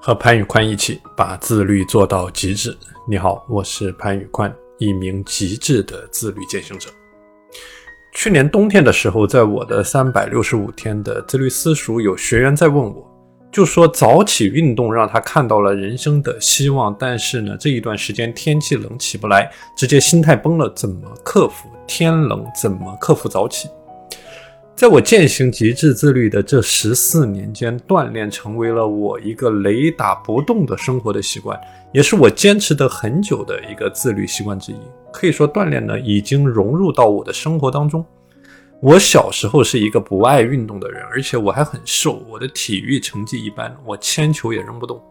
和潘宇宽一起把自律做到极致。你好，我是潘宇宽，一名极致的自律践行者。去年冬天的时候，在我的三百六十五天的自律私塾，有学员在问我，就说早起运动让他看到了人生的希望，但是呢，这一段时间天气冷起不来，直接心态崩了，怎么克服？天冷怎么克服早起？在我践行极致自律的这十四年间，锻炼成为了我一个雷打不动的生活的习惯，也是我坚持的很久的一个自律习惯之一。可以说，锻炼呢已经融入到我的生活当中。我小时候是一个不爱运动的人，而且我还很瘦，我的体育成绩一般，我铅球也扔不动。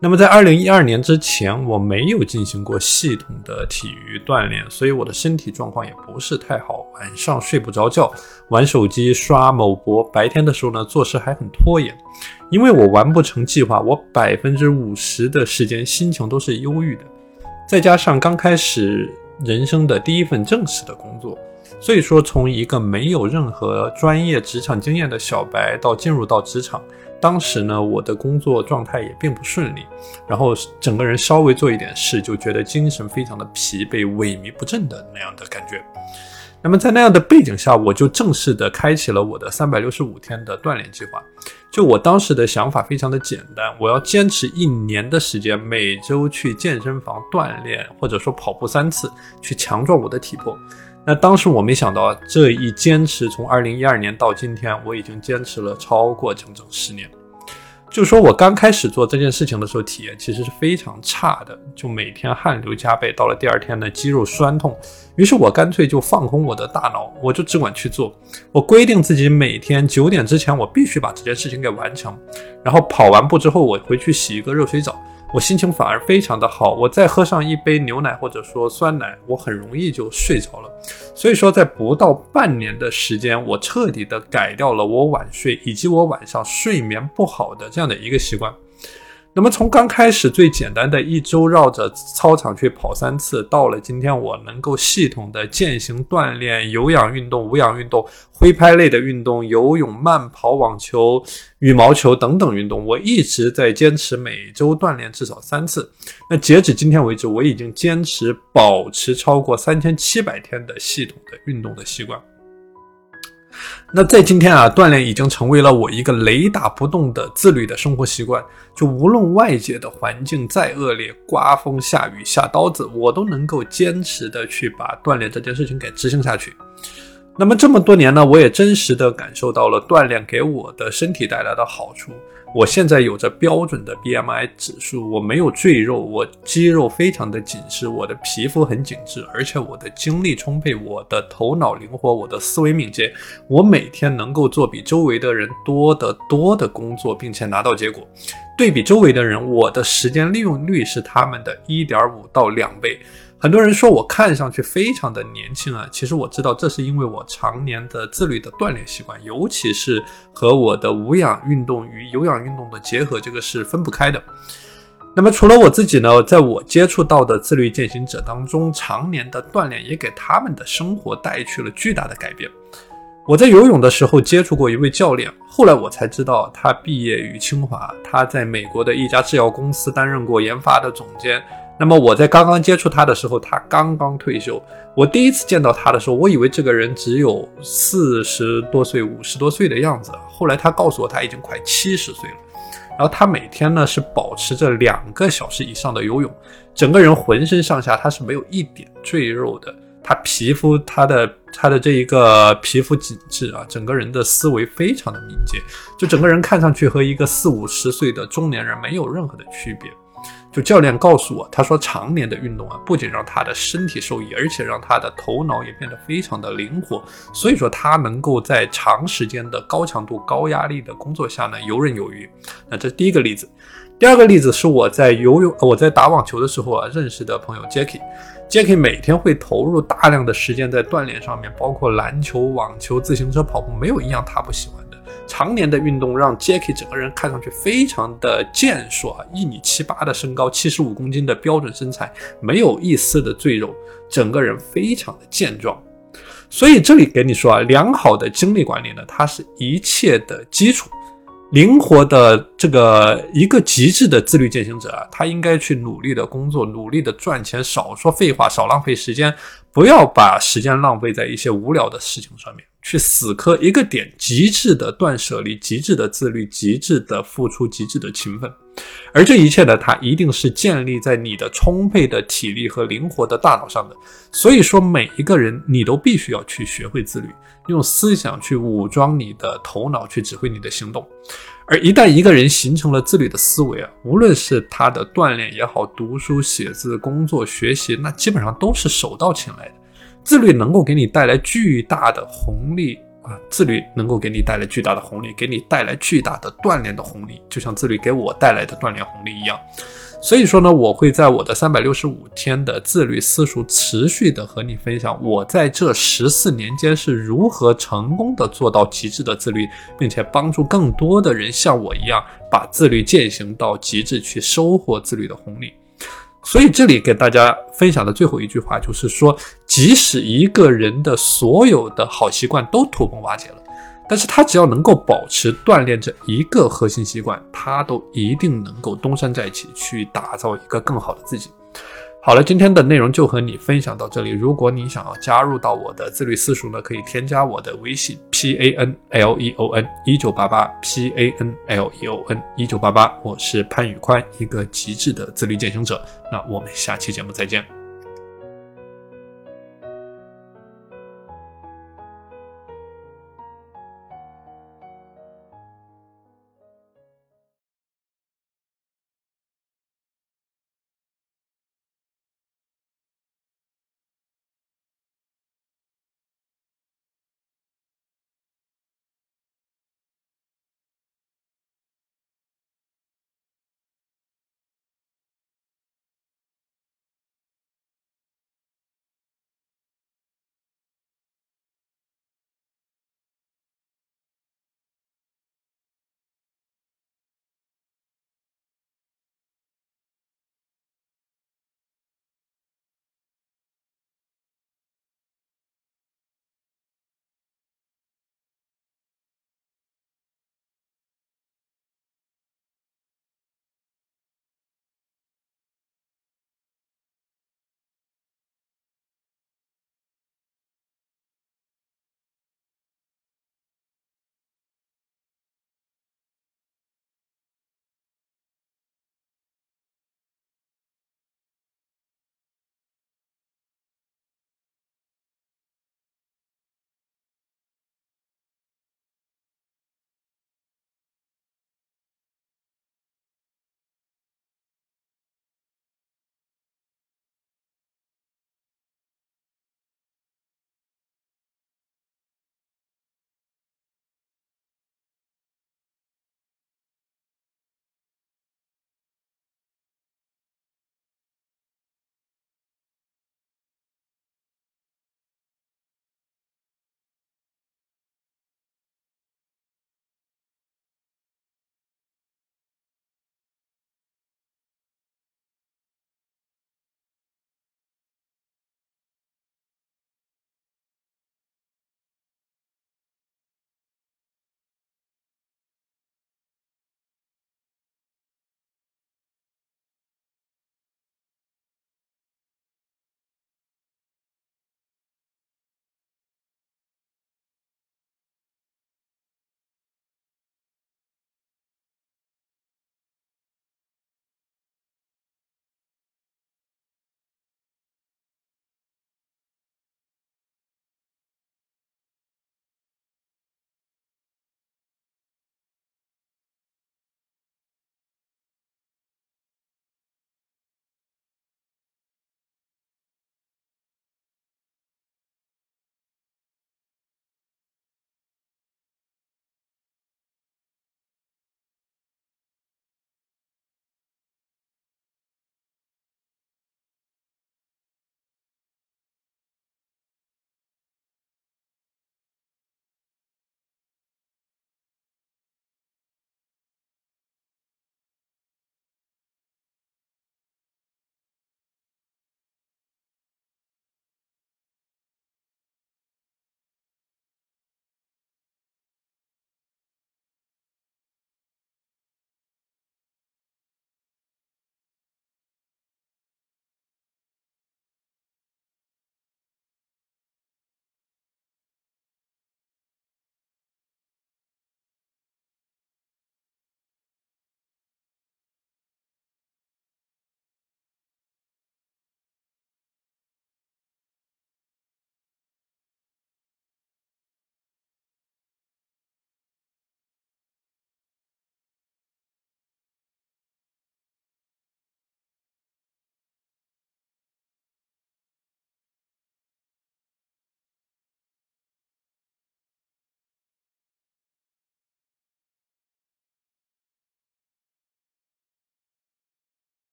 那么在二零一二年之前，我没有进行过系统的体育锻炼，所以我的身体状况也不是太好，晚上睡不着觉，玩手机、刷某博，白天的时候呢，做事还很拖延。因为我完不成计划，我百分之五十的时间心情都是忧郁的，再加上刚开始人生的第一份正式的工作，所以说从一个没有任何专业职场经验的小白到进入到职场。当时呢，我的工作状态也并不顺利，然后整个人稍微做一点事，就觉得精神非常的疲惫、萎靡不振的那样的感觉。那么在那样的背景下，我就正式的开启了我的三百六十五天的锻炼计划。就我当时的想法非常的简单，我要坚持一年的时间，每周去健身房锻炼，或者说跑步三次，去强壮我的体魄。那当时我没想到，这一坚持从二零一二年到今天，我已经坚持了超过整整十年。就说我刚开始做这件事情的时候，体验其实是非常差的，就每天汗流浃背，到了第二天呢，肌肉酸痛。于是我干脆就放空我的大脑，我就只管去做。我规定自己每天九点之前，我必须把这件事情给完成。然后跑完步之后，我回去洗一个热水澡。我心情反而非常的好，我再喝上一杯牛奶或者说酸奶，我很容易就睡着了。所以说，在不到半年的时间，我彻底的改掉了我晚睡以及我晚上睡眠不好的这样的一个习惯。那么从刚开始最简单的一周绕着操场去跑三次，到了今天我能够系统的践行锻炼、有氧运动、无氧运动、挥拍类的运动、游泳、慢跑、网球、羽毛球等等运动，我一直在坚持每周锻炼至少三次。那截止今天为止，我已经坚持保持超过三千七百天的系统的运动的习惯。那在今天啊，锻炼已经成为了我一个雷打不动的自律的生活习惯。就无论外界的环境再恶劣，刮风下雨下刀子，我都能够坚持的去把锻炼这件事情给执行下去。那么这么多年呢，我也真实的感受到了锻炼给我的身体带来的好处。我现在有着标准的 BMI 指数，我没有赘肉，我肌肉非常的紧实，我的皮肤很紧致，而且我的精力充沛，我的头脑灵活，我的思维敏捷，我每天能够做比周围的人多得多的工作，并且拿到结果。对比周围的人，我的时间利用率是他们的一点五到两倍。很多人说我看上去非常的年轻啊，其实我知道这是因为我常年的自律的锻炼习惯，尤其是和我的无氧运动与有氧运动的结合，这个是分不开的。那么除了我自己呢，在我接触到的自律践行者当中，常年的锻炼也给他们的生活带去了巨大的改变。我在游泳的时候接触过一位教练，后来我才知道他毕业于清华，他在美国的一家制药公司担任过研发的总监。那么我在刚刚接触他的时候，他刚刚退休。我第一次见到他的时候，我以为这个人只有四十多岁、五十多岁的样子。后来他告诉我，他已经快七十岁了。然后他每天呢是保持着两个小时以上的游泳，整个人浑身上下他是没有一点赘肉的。他皮肤，他的他的这一个皮肤紧致啊，整个人的思维非常的敏捷，就整个人看上去和一个四五十岁的中年人没有任何的区别。就教练告诉我，他说常年的运动啊，不仅让他的身体受益，而且让他的头脑也变得非常的灵活。所以说他能够在长时间的高强度、高压力的工作下呢游刃有余。那这第一个例子。第二个例子是我在游泳、我在打网球的时候啊认识的朋友 Jackie。Jackie 每天会投入大量的时间在锻炼上面，包括篮球、网球、自行车、跑步，没有一样他不喜欢。常年的运动让 Jackie 整个人看上去非常的健硕啊，一米七八的身高，七十五公斤的标准身材，没有一丝的赘肉，整个人非常的健壮。所以这里给你说啊，良好的精力管理呢，它是一切的基础。灵活的这个一个极致的自律践行者啊，他应该去努力的工作，努力的赚钱，少说废话，少浪费时间，不要把时间浪费在一些无聊的事情上面，去死磕一个点，极致的断舍离，极致的自律，极致的付出，极致的勤奋。而这一切呢，它一定是建立在你的充沛的体力和灵活的大脑上的。所以说，每一个人你都必须要去学会自律，用思想去武装你的头脑，去指挥你的行动。而一旦一个人形成了自律的思维啊，无论是他的锻炼也好，读书写字、工作学习，那基本上都是手到擒来的。自律能够给你带来巨大的红利。啊，自律能够给你带来巨大的红利，给你带来巨大的锻炼的红利，就像自律给我带来的锻炼红利一样。所以说呢，我会在我的三百六十五天的自律私塾持续的和你分享，我在这十四年间是如何成功的做到极致的自律，并且帮助更多的人像我一样把自律践行到极致，去收获自律的红利。所以这里给大家分享的最后一句话就是说，即使一个人的所有的好习惯都土崩瓦解了，但是他只要能够保持锻炼这一个核心习惯，他都一定能够东山再起，去打造一个更好的自己。好了，今天的内容就和你分享到这里。如果你想要加入到我的自律私塾呢，可以添加我的微信 p a n l e o n 一九八八 p a n l e o n 一九八八，我是潘宇宽，一个极致的自律践行者。那我们下期节目再见。